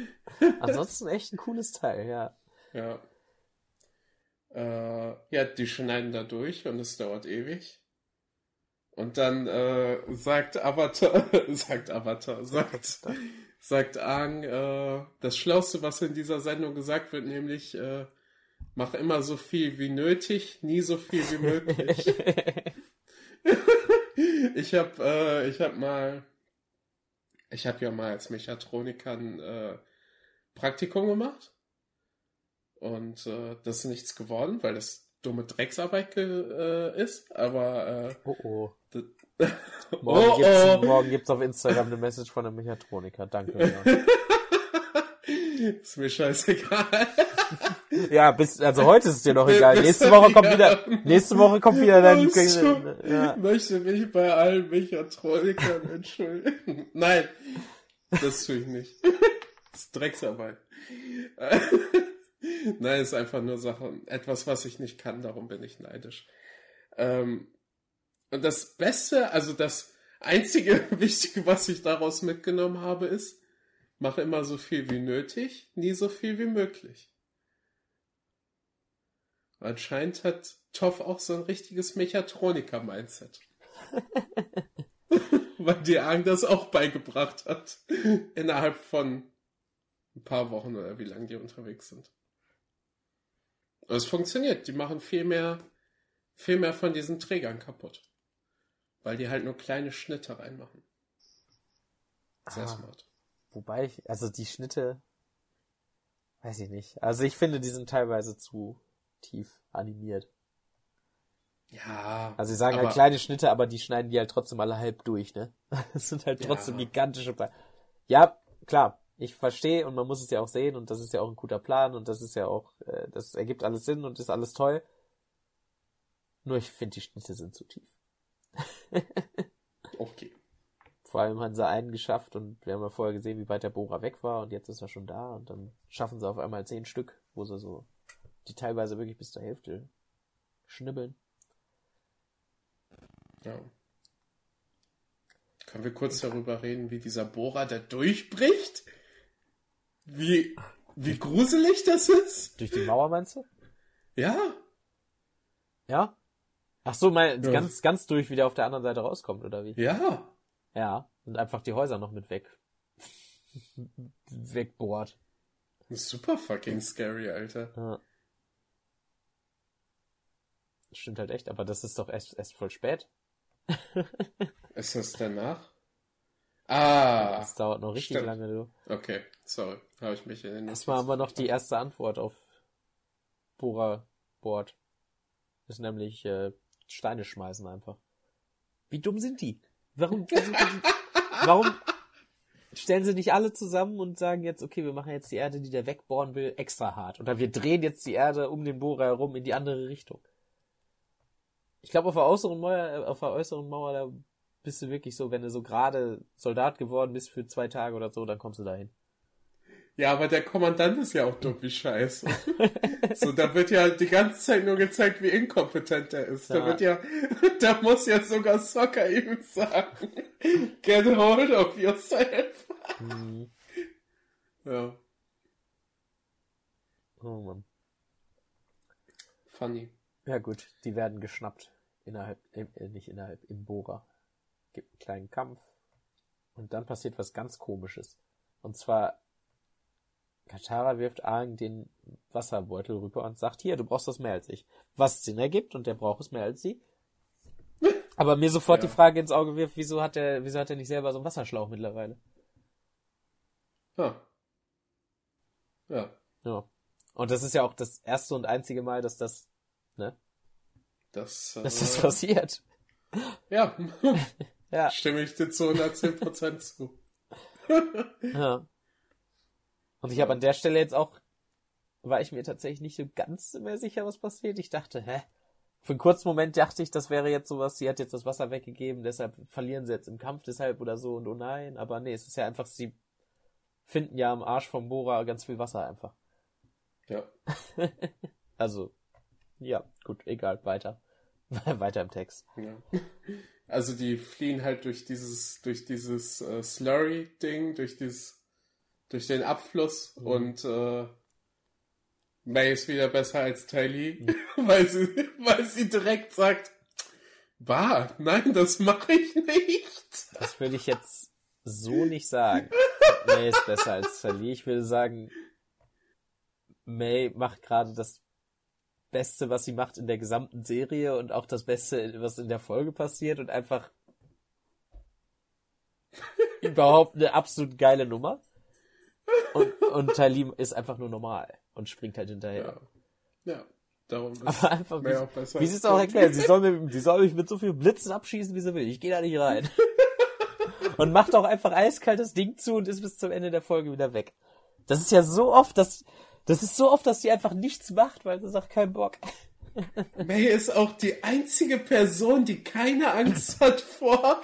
<laughs> ansonsten echt ein cooles Teil, ja. ja. Äh, ja, die schneiden da durch und es dauert ewig. Und dann äh, sagt Avatar, <laughs> sagt Avatar, sagt, <laughs> sagt Aang, äh, das Schlauste, was in dieser Sendung gesagt wird, nämlich äh, mach immer so viel wie nötig, nie so viel wie möglich. <laughs> ich habe äh, ich habe mal ich habe ja mal als Mechatroniker ein äh, Praktikum gemacht und äh, das ist nichts geworden, weil das dumme Drecksarbeit äh, ist, aber äh, oh oh. Morgen, <laughs> Oh, gibt's, oh. morgen gibt's auf Instagram eine Message von einem Mechatroniker. Danke. Ja. <laughs> <laughs> Ist mir scheißegal. Ja, bis, also heute ist es dir noch egal. Nächste Woche kommt wieder- <laughs> nächste Woche kommt wieder dein, ja. möchte mich bei allen Mechatronikern entschuldigen. Nein, das tue ich nicht. Das ist Drecksarbeit. <laughs> Nein, es ist einfach nur Sache, etwas, was ich nicht kann, darum bin ich neidisch. Ähm, und das Beste, also das einzige Wichtige, was ich daraus mitgenommen habe, ist, mach immer so viel wie nötig, nie so viel wie möglich. Anscheinend hat Toff auch so ein richtiges Mechatroniker-Mindset. <laughs> Weil die Arng das auch beigebracht hat. Innerhalb von ein paar Wochen oder wie lange die unterwegs sind. Und es funktioniert. Die machen viel mehr, viel mehr von diesen Trägern kaputt. Weil die halt nur kleine Schnitte reinmachen. Sehr Ah. smart. Wobei ich, also die Schnitte, weiß ich nicht. Also ich finde, die sind teilweise zu tief animiert. Ja. Also sie sagen halt kleine Schnitte, aber die schneiden die halt trotzdem alle halb durch, ne? <laughs> Das sind halt Ja. trotzdem gigantische Pla Ja, klar. Ich verstehe und man muss es ja auch sehen und das ist ja auch ein guter Plan und das ist ja auch, äh, das ergibt alles Sinn und ist alles toll. Nur ich finde, die Schnitte sind zu tief. <laughs> Okay. Vor allem haben sie einen geschafft und wir haben ja vorher gesehen, wie weit der Bohrer weg war und jetzt ist er schon da und dann schaffen sie auf einmal zehn Stück, wo sie so, die teilweise wirklich bis zur Hälfte schnibbeln. Ja. Können wir kurz darüber reden, wie dieser Bohrer da durchbricht? Wie, wie gruselig das ist? Durch die Mauer meinst du? Ja. Ja? Ach so, mal Ja. ganz, ganz durch, wie der auf der anderen Seite rauskommt, oder wie? Ja. Ja. Und einfach die Häuser noch mit weg. wegbohrt. Super fucking scary, Alter. Ja. Stimmt halt echt, aber das ist doch erst, erst voll spät. <laughs> Ist das danach? Ah. Das dauert noch richtig stimmt. lange, du. Okay, sorry. Habe ich mich in den Erstmal haben wir noch die erste Antwort auf Bohrer Board. Ist nämlich äh, Steine schmeißen einfach. Wie dumm sind die? Warum, warum, warum stellen sie nicht alle zusammen und sagen jetzt, okay, wir machen jetzt die Erde, die der wegbohren will, extra hart. Oder wir drehen jetzt die Erde um den Bohrer herum in die andere Richtung. Ich glaube, auf der äußeren Mauer, auf der äußeren Mauer, da bist du wirklich so, wenn du so gerade Soldat geworden bist für zwei Tage oder so, dann kommst du dahin. Ja, aber der Kommandant ist ja auch dumm wie Scheiße. <laughs> so, da wird ja die ganze Zeit nur gezeigt, wie inkompetent er ist. Da Ja. wird ja, <laughs> da muss ja sogar Soccer ihm sagen, get hold of yourself. Mhm. Ja, Oh Mann. funny. Ja gut, die werden geschnappt. Innerhalb, äh, nicht innerhalb, im Bohrer. Gibt einen kleinen Kampf. Und dann passiert was ganz komisches. Und zwar, Katara wirft Aang den Wasserbeutel rüber und sagt, hier, du brauchst das mehr als ich. Was Sinn ergibt und der braucht es mehr als sie. Aber mir sofort Ja. die Frage ins Auge wirft, wieso hat er, wieso hat er nicht selber so einen Wasserschlauch mittlerweile? Ja. Ja, Ja. Und das ist ja auch das erste und einzige Mal, dass das, ne, das, dass das äh, passiert. ja, <laughs> Ja. stimme ich dir zu 110% zu. Ja. Und ich habe an der Stelle jetzt auch, war ich mir tatsächlich nicht so ganz mehr sicher, was passiert. Ich dachte, hä? Für einen kurzen Moment dachte ich, das wäre jetzt sowas, sie hat jetzt das Wasser weggegeben, deshalb verlieren sie jetzt im Kampf deshalb oder so und oh nein. Aber nee, es ist ja einfach, sie finden ja am Arsch vom Bohrer ganz viel Wasser einfach. Ja. <laughs> Also, ja, gut, egal, weiter. <laughs> weiter im Text. Ja. Also die fliehen halt durch dieses, durch dieses äh, Slurry-Ding, durch dieses, durch den Abfluss Mhm. und äh, May ist wieder besser als Tylee, <laughs> weil sie, weil sie direkt sagt, Bah, nein, das mache ich nicht. Das würde ich jetzt so nicht sagen. <laughs> May ist besser als Sally. Ich würde sagen, May macht gerade das Beste, was sie macht in der gesamten Serie und auch das Beste, was in der Folge passiert und einfach <laughs> überhaupt eine absolut geile Nummer. Und, und Talim ist einfach nur normal und springt halt hinterher. Ja. Ja. Darum ist Aber einfach, wie, auch besser. wie sie es auch erklären, sie soll, mir, sie soll mich mit so vielen Blitzen abschießen, wie sie will. Ich gehe da nicht rein. <laughs> und macht auch einfach eiskalt das Ding zu und ist bis zum Ende der Folge wieder weg. Das ist ja so oft, dass, das ist so oft, dass sie einfach nichts macht, weil sie sagt, kein Bock. May ist auch die einzige Person, die keine Angst hat vor,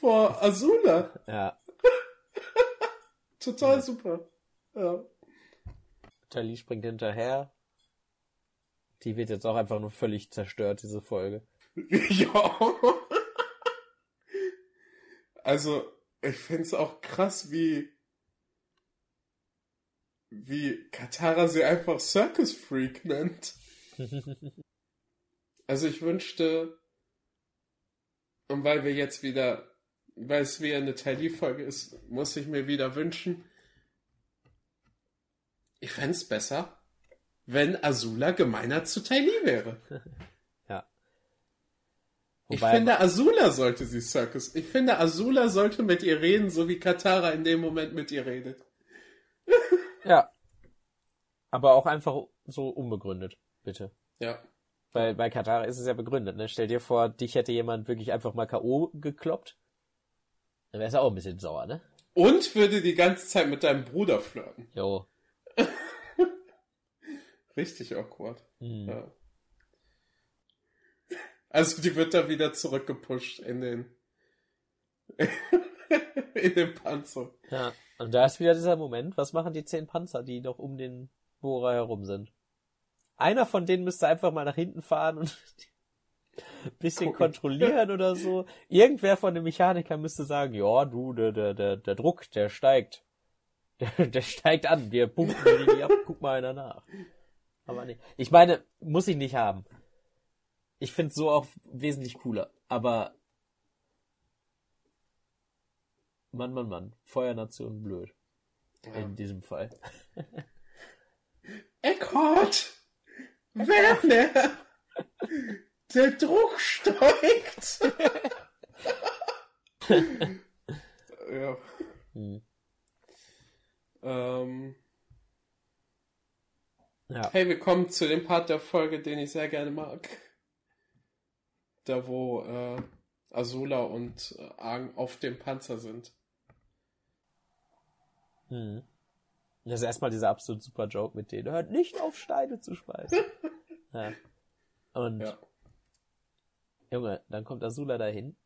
vor Azula. Ja. <laughs> Total super. Ja. Tali springt hinterher. Die wird jetzt auch einfach nur völlig zerstört, diese Folge. <laughs> ja. Also, ich find's auch krass, wie, wie Katara sie einfach Circus Freak nennt. <laughs> Also ich wünschte, und weil wir jetzt wieder, weil es wieder eine Tali-Folge ist, muss ich mir wieder wünschen, ich fände es besser, wenn Azula gemeiner zu Tali wäre. <laughs> ja. Ich Wobei- finde, Azula sollte sie Circus. Ich finde, Azula sollte mit ihr reden, so wie Katara in dem Moment mit ihr redet. <laughs> Ja. Aber auch einfach so unbegründet, bitte. Ja. Weil bei Katara ist es ja begründet, ne? Stell dir vor, dich hätte jemand wirklich einfach mal K.O. gekloppt. Dann wär's ja auch ein bisschen sauer, ne? Und würde die ganze Zeit mit deinem Bruder flirten. Jo. <laughs> Richtig awkward. Hm. Ja. Also die wird da wieder zurückgepusht in den <laughs> in den Panzer. Ja. Und da ist wieder dieser Moment, was machen die zehn Panzer, die noch um den Bohrer herum sind? Einer von denen müsste einfach mal nach hinten fahren und <laughs> bisschen Gucken. kontrollieren oder so. Irgendwer von den Mechanikern müsste sagen, ja, du, der, der, der, der Druck, der steigt. <laughs> Der, der steigt an, wir pumpen die ab, guck mal einer nach. Aber nee. Ich meine, muss ich nicht haben. Ich find's so auch wesentlich cooler. Aber Mann, Mann, Mann. Feuernation blöd. In diesem Fall. Eckhart! Werner! <laughs> Der Druck steigt! ja. Hm. Ähm, Ja. hey, wir kommen zu dem Part der Folge, den ich sehr gerne mag. Da wo äh, Azula und äh, Aang auf dem Panzer sind. Hm. Das ist erstmal dieser absolut super Joke mit denen. Hört nicht auf Steine zu schmeißen. <laughs> ja. Und Ja. Junge, dann kommt Azula dahin.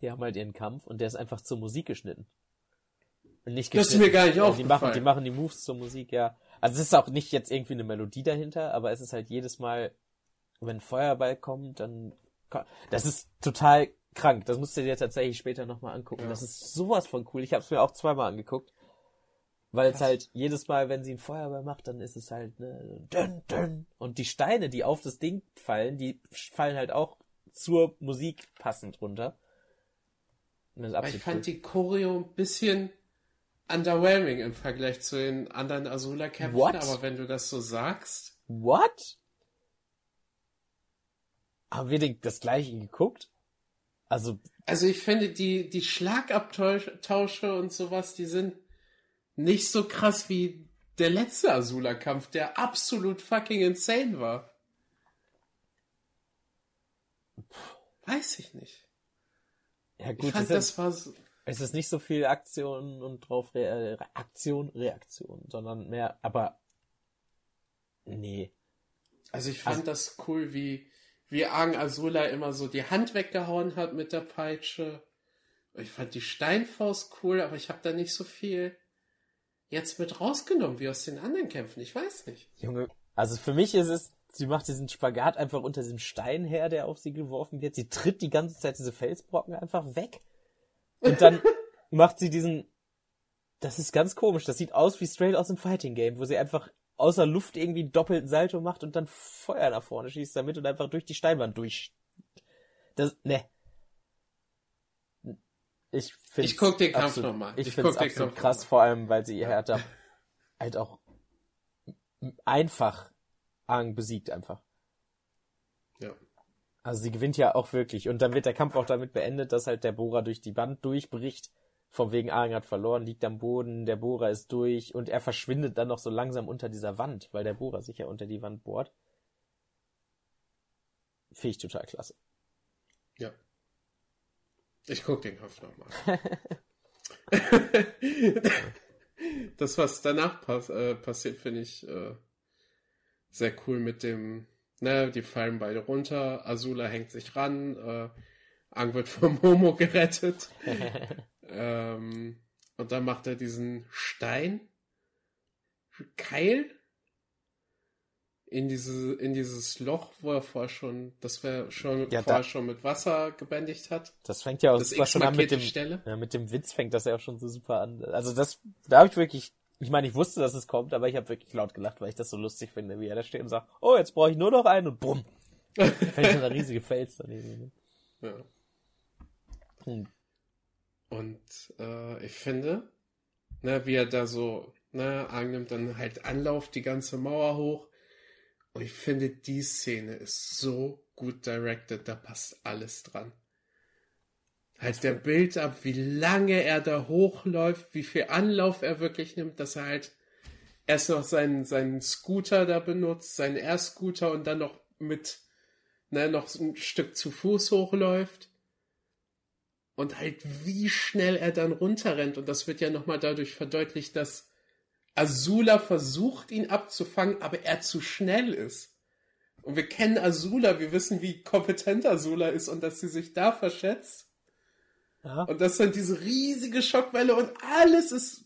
Die haben halt ihren Kampf und der ist einfach zur Musik geschnitten. Und nicht Das ist geschnitten. mir gar nicht Ja, die machen, aufgefallen. die machen die Moves zur Musik, ja. Also es ist auch nicht jetzt irgendwie eine Melodie dahinter, aber es ist halt jedes Mal, wenn Feuerball kommt, dann das ist total krank. Das musst du dir tatsächlich später nochmal angucken. Ja. Das ist sowas von cool. Ich habe es mir auch zweimal angeguckt. Weil es Krass. halt jedes Mal, wenn sie einen Feuerball macht, dann ist es halt ne, dünn, dünn. Und die Steine, die auf das Ding fallen, die fallen halt auch zur Musik passend runter. Ich fand die Choreo ein bisschen underwhelming im Vergleich zu den anderen Azula-Kämpfen, What? aber wenn du das so sagst. What? Haben wir das gleiche geguckt? Also, Also ich finde, die, die Schlagabtausche und sowas, die sind nicht so krass wie der letzte Azula-Kampf, der absolut fucking insane war. Weiß ich nicht. ja Ich gut, fand, es, ist, das war so, es ist nicht so viel Aktion und drauf Re Aktion, Reaktion, sondern mehr, aber nee. also ich fand Also- das cool, wie, wie Aang Azula immer so die Hand weggehauen hat mit der Peitsche. Ich fand die Steinfaust cool, aber ich habe da nicht so viel jetzt mit rausgenommen wie aus den anderen Kämpfen. Ich weiß nicht. Junge, also für mich ist es, sie macht diesen Spagat einfach unter diesem Stein her, der auf sie geworfen wird. Sie tritt die ganze Zeit diese Felsbrocken einfach weg. Und dann <laughs> macht sie diesen, das ist ganz komisch, das sieht aus wie straight aus dem Fighting Game, wo sie einfach außer Luft irgendwie einen doppelten Salto macht und dann Feuer nach vorne schießt damit und einfach durch die Steinwand durch. Das, ne. Ich finde Ich guck den Kampf noch mal. Ich, Ich finde es absolut Kampf krass, vor allem, weil sie Hertha halt auch einfach Aang besiegt einfach. Ja. Also sie gewinnt ja auch wirklich. Und dann wird der Kampf auch damit beendet, dass halt der Bohrer durch die Wand durchbricht. Von wegen Aang hat verloren, liegt am Boden, der Bohrer ist durch und er verschwindet dann noch so langsam unter dieser Wand, weil der Bohrer sich ja unter die Wand bohrt. Finde ich total klasse. Ja. Ich guck den Kampf nochmal. <laughs> <laughs> das, was danach pass äh, passiert, finde ich äh, sehr cool mit dem, ne, die fallen beide runter, Azula hängt sich ran, äh, Ang wird <laughs> vom Momo gerettet. <laughs> ähm, und dann macht er diesen Stein, Keil, in diese in dieses Loch, wo er vorher schon, das wäre schon Ja, vorher da- schon mit Wasser gebändigt hat. Das fängt ja auch Das schon an mit dem, Stelle. ja, mit dem Witz fängt das ja auch schon so super an. Also das, da habe ich wirklich, ich meine, ich wusste, dass es kommt, aber ich habe wirklich laut gelacht, weil ich das so lustig finde, wie er da steht und sagt, oh, jetzt brauche ich nur noch einen und bumm. Fällt so eine riesige Fels daneben. Ja. Hm. Und äh, ich finde, ne, wie er da so, ne, Aang nimmt dann halt Anlauf die ganze Mauer hoch. Und ich finde, die Szene ist so gut directed, da passt alles dran. Halt der Bild ab, wie lange er da hochläuft, wie viel Anlauf er wirklich nimmt, dass er halt erst noch seinen, seinen Scooter da benutzt, seinen Air-Scooter und dann noch mit, ne, noch ein Stück zu Fuß hochläuft. Und halt wie schnell er dann runterrennt. Und das wird ja nochmal dadurch verdeutlicht, dass Azula versucht, ihn abzufangen, aber er zu schnell ist. Und wir kennen Azula, wir wissen, wie kompetent Azula ist und dass sie sich da verschätzt. Ja. Und das sind diese riesige Schockwelle und alles ist,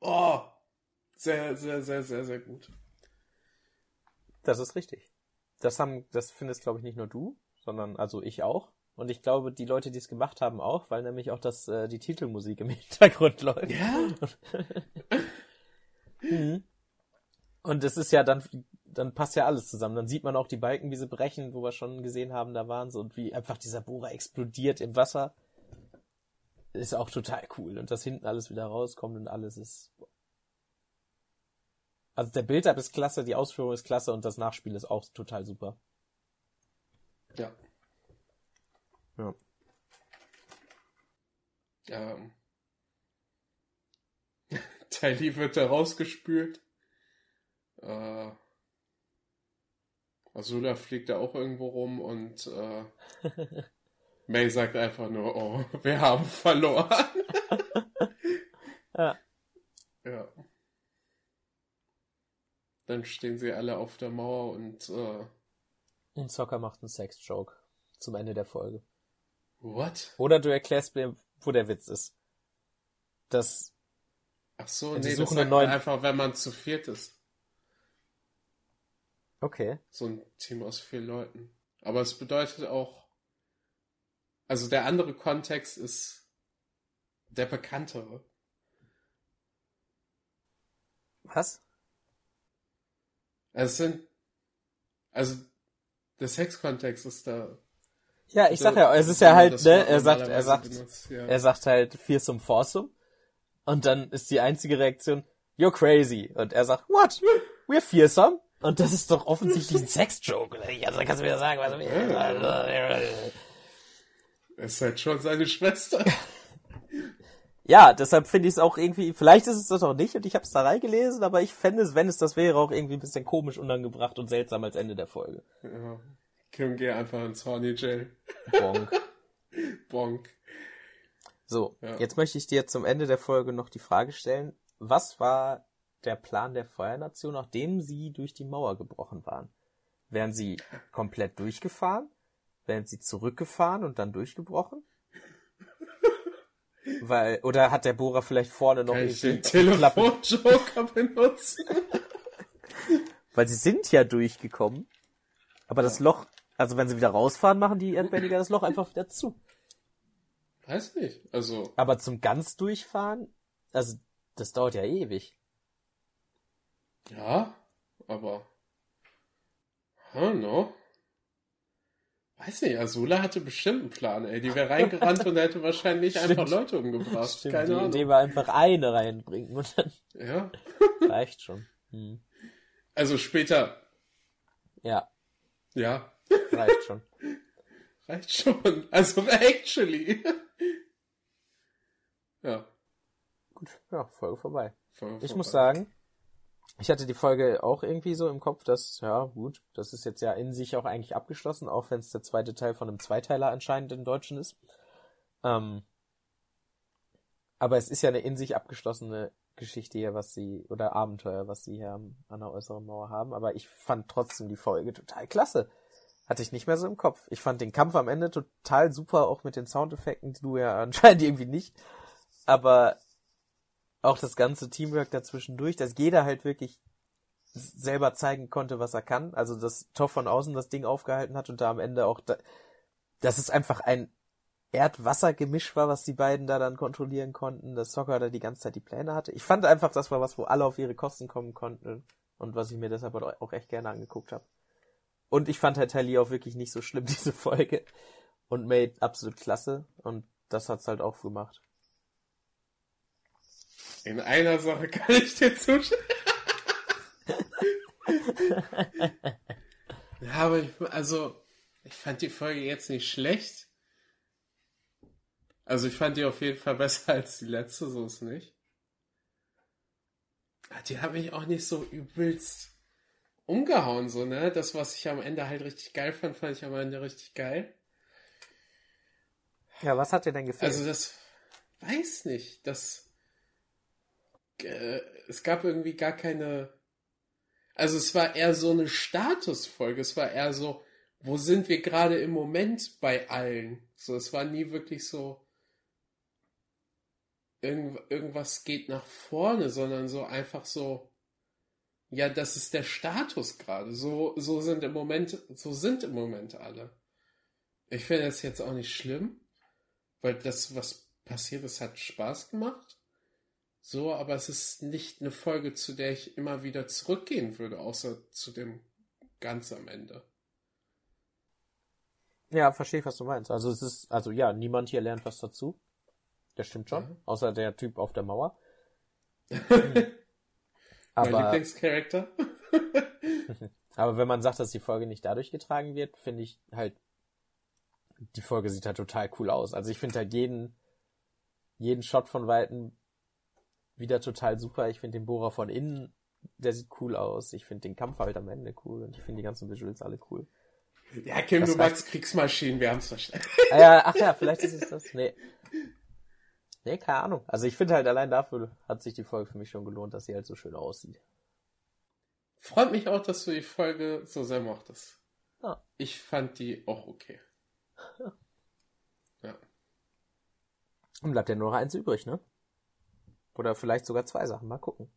oh, sehr, sehr, sehr, sehr, sehr gut. Das ist richtig. Das haben, das findest, glaube ich, nicht nur du, sondern also ich auch. Und ich glaube, die Leute, die es gemacht haben, auch, weil nämlich auch das, äh, die Titelmusik im <laughs> Hintergrund läuft. Ja? <laughs> Mhm. Und es ist ja dann, dann passt ja alles zusammen. Dann sieht man auch die Balken, wie sie brechen, wo wir schon gesehen haben, da waren sie und wie einfach dieser Bohrer explodiert im Wasser. Ist auch total cool. Und dass hinten alles wieder rauskommt und alles ist. Also der Build-up ist klasse, die Ausführung ist klasse und das Nachspiel ist auch total super. Ja. Ja. Ähm. <laughs> Tylee wird da rausgespült. Äh, Azula fliegt da auch irgendwo rum und äh, <laughs> May sagt einfach nur, oh, wir haben verloren. <laughs> Ja. Ja. Dann stehen sie alle auf der Mauer und äh, Und Zocker macht einen Sex-Joke zum Ende der Folge. what? Oder du erklärst mir, wo der Witz ist. Das, Ach so, nee, das sagt neuen- einfach, wenn man zu viert ist. okay. So ein Team aus vier Leuten. Aber es bedeutet auch, also der andere Kontext ist der bekanntere. Was? Es sind, also der Sexkontext ist da. Ja, ich so- sag ja, es ist ja halt, ne, er sagt, er sagt, benutzt, ja. er sagt halt Fearsome Foursome. Und dann ist die einzige Reaktion, you're crazy. Und er sagt, what? We're fearsome? Und das ist doch offensichtlich ein Sex-Joke. Also kannst du mir sagen, was willst. Es ist halt schon seine Schwester. <laughs> Ja, deshalb finde ich es auch irgendwie, vielleicht ist es das auch nicht und ich habe es da reingelesen, aber ich fände es, wenn es das wäre, auch irgendwie ein bisschen komisch, unangebracht und seltsam als Ende der Folge. ja. Kim, geh einfach ins Horny Jail. Bonk. <laughs> Bonk. So, Ja. jetzt möchte ich dir zum Ende der Folge noch die Frage stellen, was war der Plan der Feuernation, nachdem sie durch die Mauer gebrochen waren? Wären sie komplett durchgefahren? Wären sie zurückgefahren und dann durchgebrochen? <laughs> Weil, oder hat der Bohrer vielleicht vorne noch Kann ich den? Telefonjoker <laughs> benutzen? <laughs> Weil sie sind ja durchgekommen. Aber das Loch, also wenn sie wieder rausfahren, machen die Erdbändiger das Loch einfach wieder zu. Weiß nicht. Also, Aber zum ganz durchfahren, also das dauert ja ewig. ja, aber. I don't know. Weiß nicht, Azula hatte bestimmt einen Plan, ey. Die wäre reingerannt und hätte wahrscheinlich <laughs> einfach Leute umgebracht. Stimmt, Keine die Ahnung. Idee war einfach eine reinbringen und dann Ja. <laughs> reicht schon. Hm. Also später, Ja, ja, reicht schon. <laughs> reicht schon. Also actually. ja. Gut, ja, Folge vorbei. Voll Ich vorbei. muss sagen, ich hatte die Folge auch irgendwie so im Kopf, dass, ja, gut, das ist jetzt ja in sich auch eigentlich abgeschlossen, auch wenn es der zweite Teil von einem Zweiteiler anscheinend im Deutschen ist. Ähm, aber es ist ja eine in sich abgeschlossene Geschichte hier, was sie, oder Abenteuer, was sie hier an der äußeren Mauer haben. Aber ich fand trotzdem die Folge total klasse. Hatte ich nicht mehr so im Kopf. Ich fand den Kampf am Ende total super, auch mit den Soundeffekten, du ja <laughs> anscheinend irgendwie nicht. Aber auch das ganze Teamwork dazwischendurch, dass jeder halt wirklich selber zeigen konnte, was er kann. Also, dass Toff von außen das Ding aufgehalten hat und da am Ende auch, da, dass es einfach ein Erd-Wasser-Gemisch war, was die beiden da dann kontrollieren konnten, dass Soccer da die ganze Zeit die Pläne hatte. Ich fand einfach, das war was, wo alle auf ihre Kosten kommen konnten und was ich mir deshalb auch echt gerne angeguckt habe. Und ich fand halt Tally auch wirklich nicht so schlimm, <laughs> diese Folge. Und Made absolut klasse. Und das hat's halt auch gemacht. In einer Sache kann ich dir zustimmen. <laughs> ja, aber ich, also, ich fand die Folge jetzt nicht schlecht. Also ich fand die auf jeden Fall besser als die letzte, so ist nicht. Ah, die habe ich auch nicht so übelst umgehauen, so, ne? Das, was ich am Ende halt richtig geil fand, fand ich am Ende richtig geil. Ja, was hat dir denn gefallen? Also das weiß nicht. Das äh, es gab irgendwie gar keine. Also es war eher so eine Statusfolge. Es war eher so, wo sind wir gerade im Moment bei allen? So, es war nie wirklich so irgend, irgendwas geht nach vorne, sondern so einfach so, ja, das ist der Status gerade. So, so sind im Moment, so sind im Moment alle. Ich finde das jetzt auch nicht schlimm, weil das, was passiert ist, hat Spaß gemacht. So, aber es ist nicht eine Folge, zu der ich immer wieder zurückgehen würde, außer zu dem ganz am Ende. Ja, verstehe ich, was du meinst. Also es ist, also ja, niemand hier lernt was dazu. Das stimmt schon. Ja. Außer der Typ auf der Mauer. <laughs> aber, mein Lieblingscharakter. <laughs> aber wenn man sagt, dass die Folge nicht dadurch getragen wird, finde ich halt, die Folge sieht halt total cool aus. Also ich finde halt jeden, jeden Shot von Weitem wieder total super. Ich finde den Bohrer von innen, der sieht cool aus. Ich finde den Kampf halt am Ende cool und ich finde die ganzen Visuals alle cool. Ja, Kim, das du magst Kriegsmaschinen, wir haben es verstanden. Ah ja, ach ja, vielleicht ist es das. Nee. Nee, keine Ahnung. Also ich finde halt allein dafür hat sich die Folge für mich schon gelohnt, dass sie halt so schön aussieht. Freut mich auch, dass du die Folge so sehr mochtest. Ja. Ich fand die auch okay. <laughs> Ja. Und bleibt ja nur noch eins übrig, ne? Oder vielleicht sogar zwei Sachen. Mal gucken.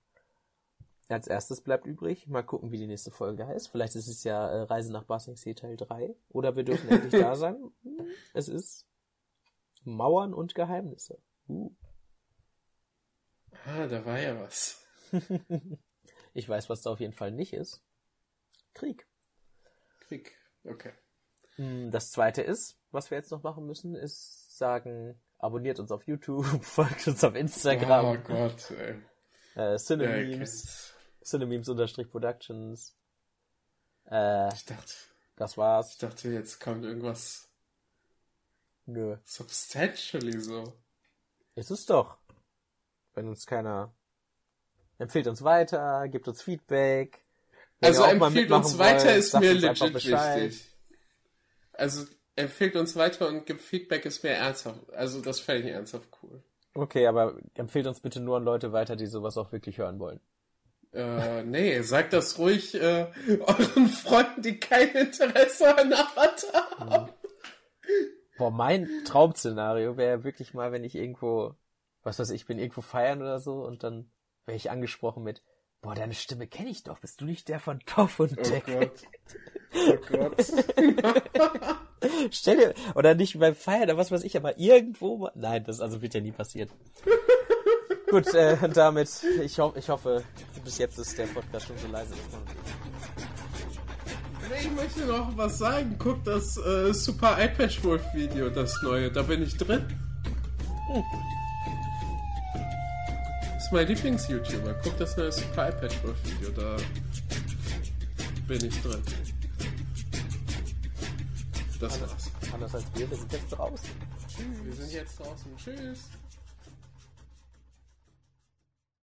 Als erstes bleibt übrig, mal gucken, wie die nächste Folge heißt. Vielleicht ist es ja äh, Reise nach Basingsee Teil 3. Oder wir dürfen endlich da <laughs> sein. Es ist Mauern und Geheimnisse. Uh. Ah, da war ja was. <laughs> ich weiß, was da auf jeden Fall nicht ist. Krieg. Krieg, okay. Hm, das zweite ist, was wir jetzt noch machen müssen, ist sagen, abonniert uns auf YouTube, <laughs> folgt uns auf Instagram. Oh Gott, ey. Äh, Cinememes. Unterstrich Productions. Äh, ich dachte. Das war's. Ich dachte, jetzt kommt irgendwas. Nö. Substantially so. Ist es doch. Wenn uns keiner empfiehlt uns weiter, gibt uns Feedback. also empfiehlt uns weiter wollt, ist mir legit wichtig. Also empfiehlt uns weiter und gibt Feedback ist mir ernsthaft. Also das fände ich ernsthaft cool. Okay, aber empfiehlt uns bitte nur an Leute weiter, die sowas auch wirklich hören wollen. Äh, nee, sagt das ruhig äh, euren Freunden, die kein Interesse an Avatar haben. Mhm. Boah, mein Traumszenario wäre wirklich mal, wenn ich irgendwo, was weiß ich, bin irgendwo feiern oder so und dann wäre ich angesprochen mit, boah, deine Stimme kenne ich doch, bist du nicht der von Toff und Deck? Oh Gott. Oh <laughs> Gott. Stell dir, oder nicht beim Feiern oder was weiß ich, aber irgendwo, mal, nein, das also wird ja nie passieren. <laughs> Gut, äh, damit, ich, ho ich hoffe, bis jetzt ist der Podcast schon so leise. Ich möchte noch was sagen. Guck das äh, Super iPad Wolf Video, das neue. Da bin ich drin. Hm. Das ist mein Lieblings-YouTuber. Guck das neue Super iPad Wolf Video. Da bin ich drin. Das anders, war's. Anders als wir, wir sind jetzt draußen. Tschüss. Wir sind jetzt draußen. Tschüss.